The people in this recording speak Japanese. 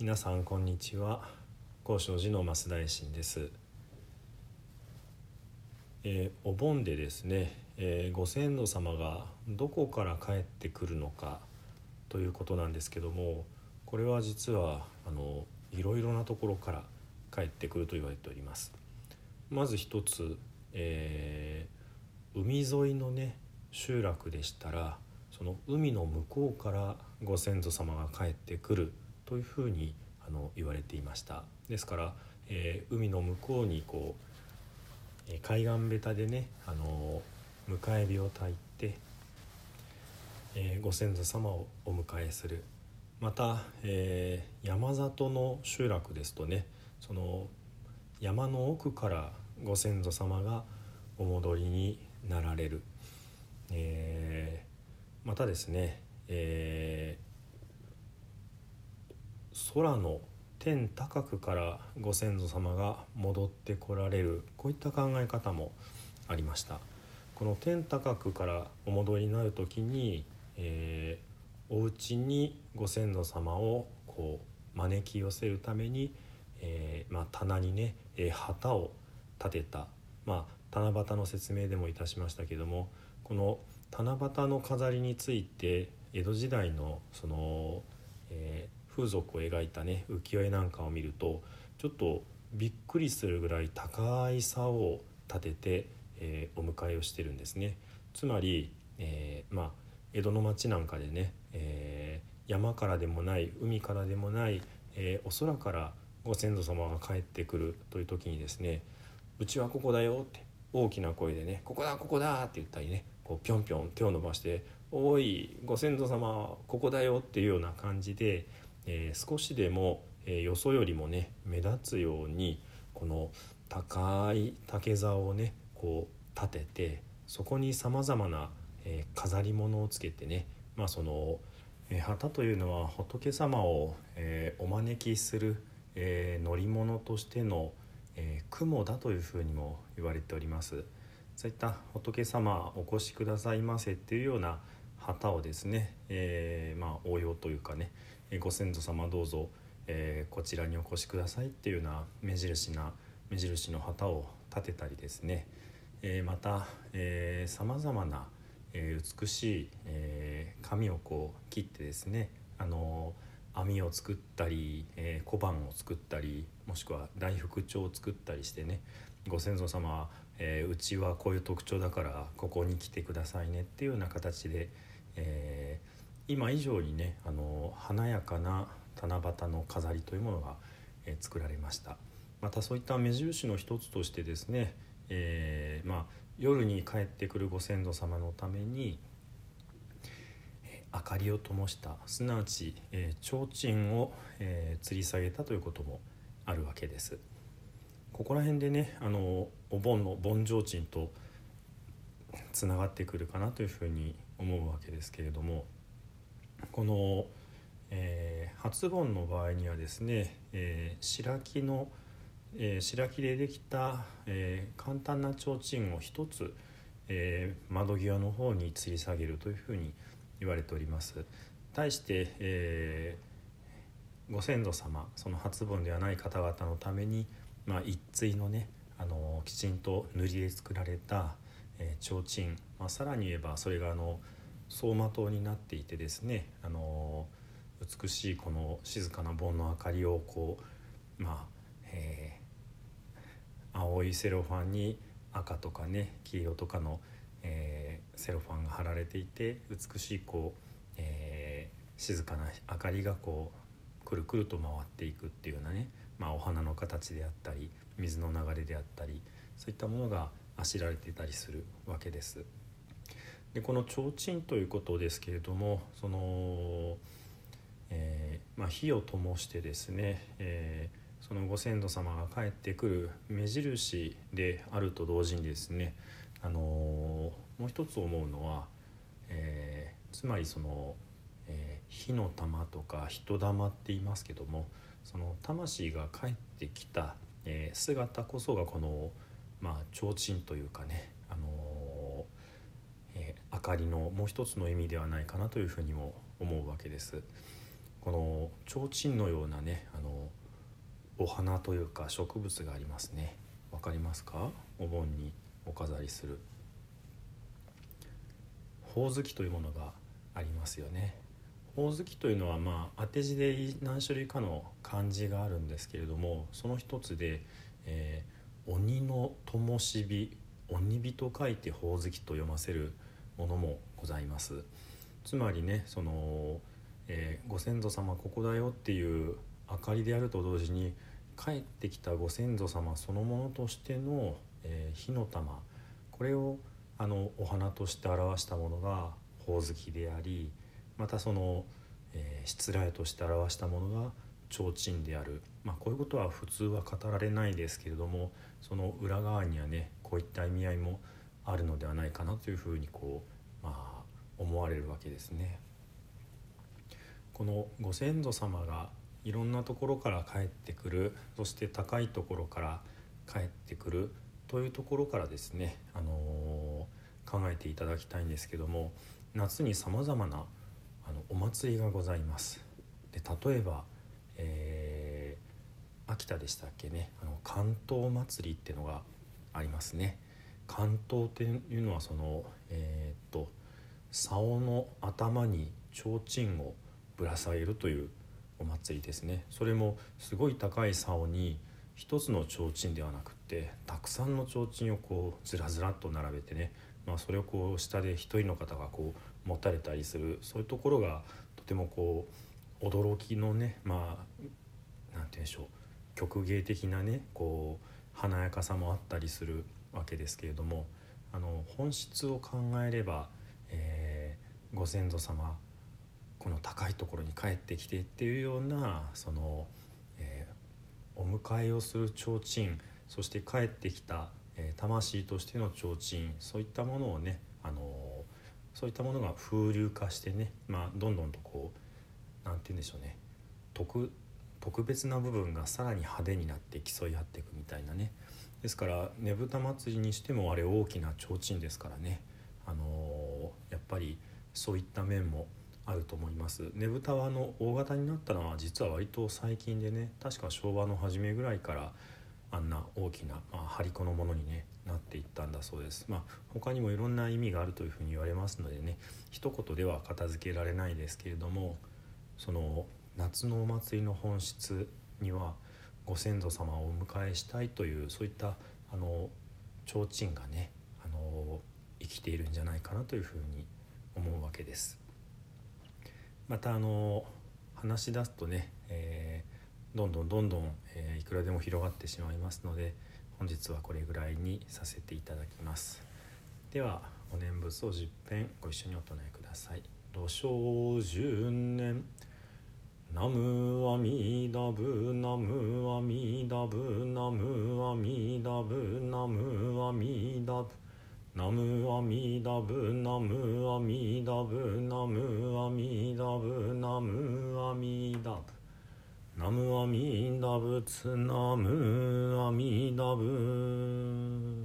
皆さんこんにちは。高尚寺の増大臣です、えー、お盆でですね、えー、ご先祖様がどこから帰ってくるのかということなんですけどもこれは実はあのいろいろなところから帰ってくると言われております。まず一つ、えー、海沿いのね集落でしたらその海の向こうからご先祖様が帰ってくるというふうにあの言われていました。ですから、えー、海の向こうにこう、え海岸べたでねあの迎え火を焚いて、えー、ご先祖様をお迎えする。また、えー、山里の集落ですとねその山の奥からご先祖様がお戻りになられる、えー、またですね、えー、空の天高くからご先祖様が戻ってこられるこういった考え方もありました。この天高くからお戻りになる時に、えー、お家にご先祖様をこう招き寄せるために、えー、まあ、棚にね、えー、旗を立てた、まあ、七夕の説明でもいたしましたけどもこの七夕の飾りについて江戸時代のその、えー、風俗を描いたね浮世絵なんかを見るとちょっとびっくりするぐらい高い竿を立てて、えー、お迎えをしてるんですね。つまり、えー、まあ、江戸の町なんかでね、え山からでもない海からでもない、えお空からご先祖様が帰ってくるという時にですね「うちはここだよ」って大きな声でね「ここだここだ」って言ったりねこうぴょんぴょん手を伸ばして「おいご先祖様ここだよ」っていうような感じで、えー、少しでも、えー、よそよりもね目立つようにこの高い竹竿をねこう立ててそこにさまざまな、えー、飾り物をつけてねまあその、え旗というのは仏様を、えお招きするえー、乗り物としての、えー、雲だというふうにも言われております。そういった仏様お越しくださいませっていうような旗をですね、えー、まあ応用というかねご先祖様どうぞ、えー、こちらにお越しくださいっていうような目印な目印の旗を立てたりですね、えー、またさまざまな、え、美しい、えー、紙をこう切ってですねあの網を作ったり、え、小判を作ったりもしくは大福帳を作ったりしてねご先祖様、えー、うちはこういう特徴だからここに来てくださいねっていうような形で、えー、今以上にねあの華やかな七夕の飾りというものが、えー、作られましたまたそういった目印の一つとしてですね、えー、まあ、夜に帰ってくるご先祖様のために明かりを灯したすなわち、えー、提灯を、えー、吊り下げたということもあるわけです。ここら辺でねあのお盆の盆提灯とつながってくるかなというふうに思うわけですけれどもこの、えー、初盆の場合にはですね、えー、白木の、えー、白木でできた、えー、簡単な提灯を一つ、えー、窓際の方に吊り下げるというふうに言われております。対して、えー、ご先祖様その初盆ではない方々のために、まあ、一対のねあのきちんと塗りで作られた、えー、提灯、まあ、さらに言えばそれがあの走馬灯になっていてですねあの美しいこの静かな盆の明かりをこうまあ、えー、青いセロファンに赤とかね黄色とかの、えー、セロファンが貼られていて美しいこう、えー、静かな明かりがこうくるくると回っていくっていうようなね、まあ、お花の形であったり水の流れであったりそういったものがあしられてたりするわけです。でこの提灯ということですけれどもその、えー、まあ、火を灯してですね、えー、そのご先祖様が帰ってくる目印であると同時にですねあのもう一つ思うのは、え、つまりその、え、火の玉とか人玉って言いますけどもその魂が帰ってきた、え、姿こそがこの、まあ、提灯というかね、あのえ明かりのもう一つの意味ではないかなというふうにも思うわけです。ここの提灯のようなねあのお花というか植物がありますね。わかりますか？お盆にお飾りする。ほおずきというものがありますよね。ほおずきというのはまあ当て字で何種類かの漢字があるんですけれどもその一つで、えー、鬼の灯火鬼火と書いてほおずきと読ませるものもございます。つまりねその、えー、ご先祖様ここだよっていう明かりであると同時に帰ってきたご先祖様そのものとしての、えー、火の玉これをあのお花として表したものがほおずきでありまたその、えー、失礼として表したものが提灯である、まあ、こういうことは普通は語られないですけれどもその裏側にはねこういった意味合いもあるのではないかなというふうにこう、まあ、思われるわけですね。このご先祖様がいろんなところから帰ってくるそして高いところから帰ってくるというところからですね、あのー、考えていただきたいんですけども夏にさまざまなあのお祭りがございます。で例えば、秋田でしたっけね。あの関東祭りっていうのがありますね。関東っていうのはそのえー、っと竿の頭に提灯をぶら下げるというお祭りですね。それもすごい高い竿に一つの提灯ではなくってたくさんの提灯をこうずらずらっと並べてね、まあ、それをこう下で一人の方がこう持たれたりするそういうところがとてもこう驚きのねまあ何て言うんでしょう。曲芸的なねこう華やかさもあったりするわけですけれどもあの本質を考えれば、えー、ご先祖様この高いところに帰ってきてっていうようなその、えー、お迎えをする提灯そして帰ってきた、えー、魂としての提灯そういったものをね、あの、そういったものが風流化してね、まあ、どんどんとこう何て言うんでしょうね特特別な部分がさらに派手になって競い合っていくみたいなね。ですからねぶた祭りにしてもあれ大きな提灯ですからね、あのー、やっぱりそういった面もあると思います。ねぶたはあの大型になったのは実は割と最近でね確か昭和の初めぐらいからあんな大きな、まあ、張り子のものに、ね、なっていったんだそうです。まあ、他にもいろんな意味があるというふうに言われますのでね一言では片付けられないですけれどもその夏のお祭りの本質にはご先祖様をお迎えしたいというそういったあの提灯がねあの生きているんじゃないかなというふうに思うわけです。またあの話し出すとね、えー、どんどんどんどん、えー、いくらでも広がってしまいますので本日はこれぐらいにさせていただきます。ではお念仏を10編ご一緒にお唱えください「土生十年」ナムアミダブナムアミダブナムアミダブナムアミダブナムアミダブナムアミダブナムアミダブナムアミダブナムアミダブツナムアミダブ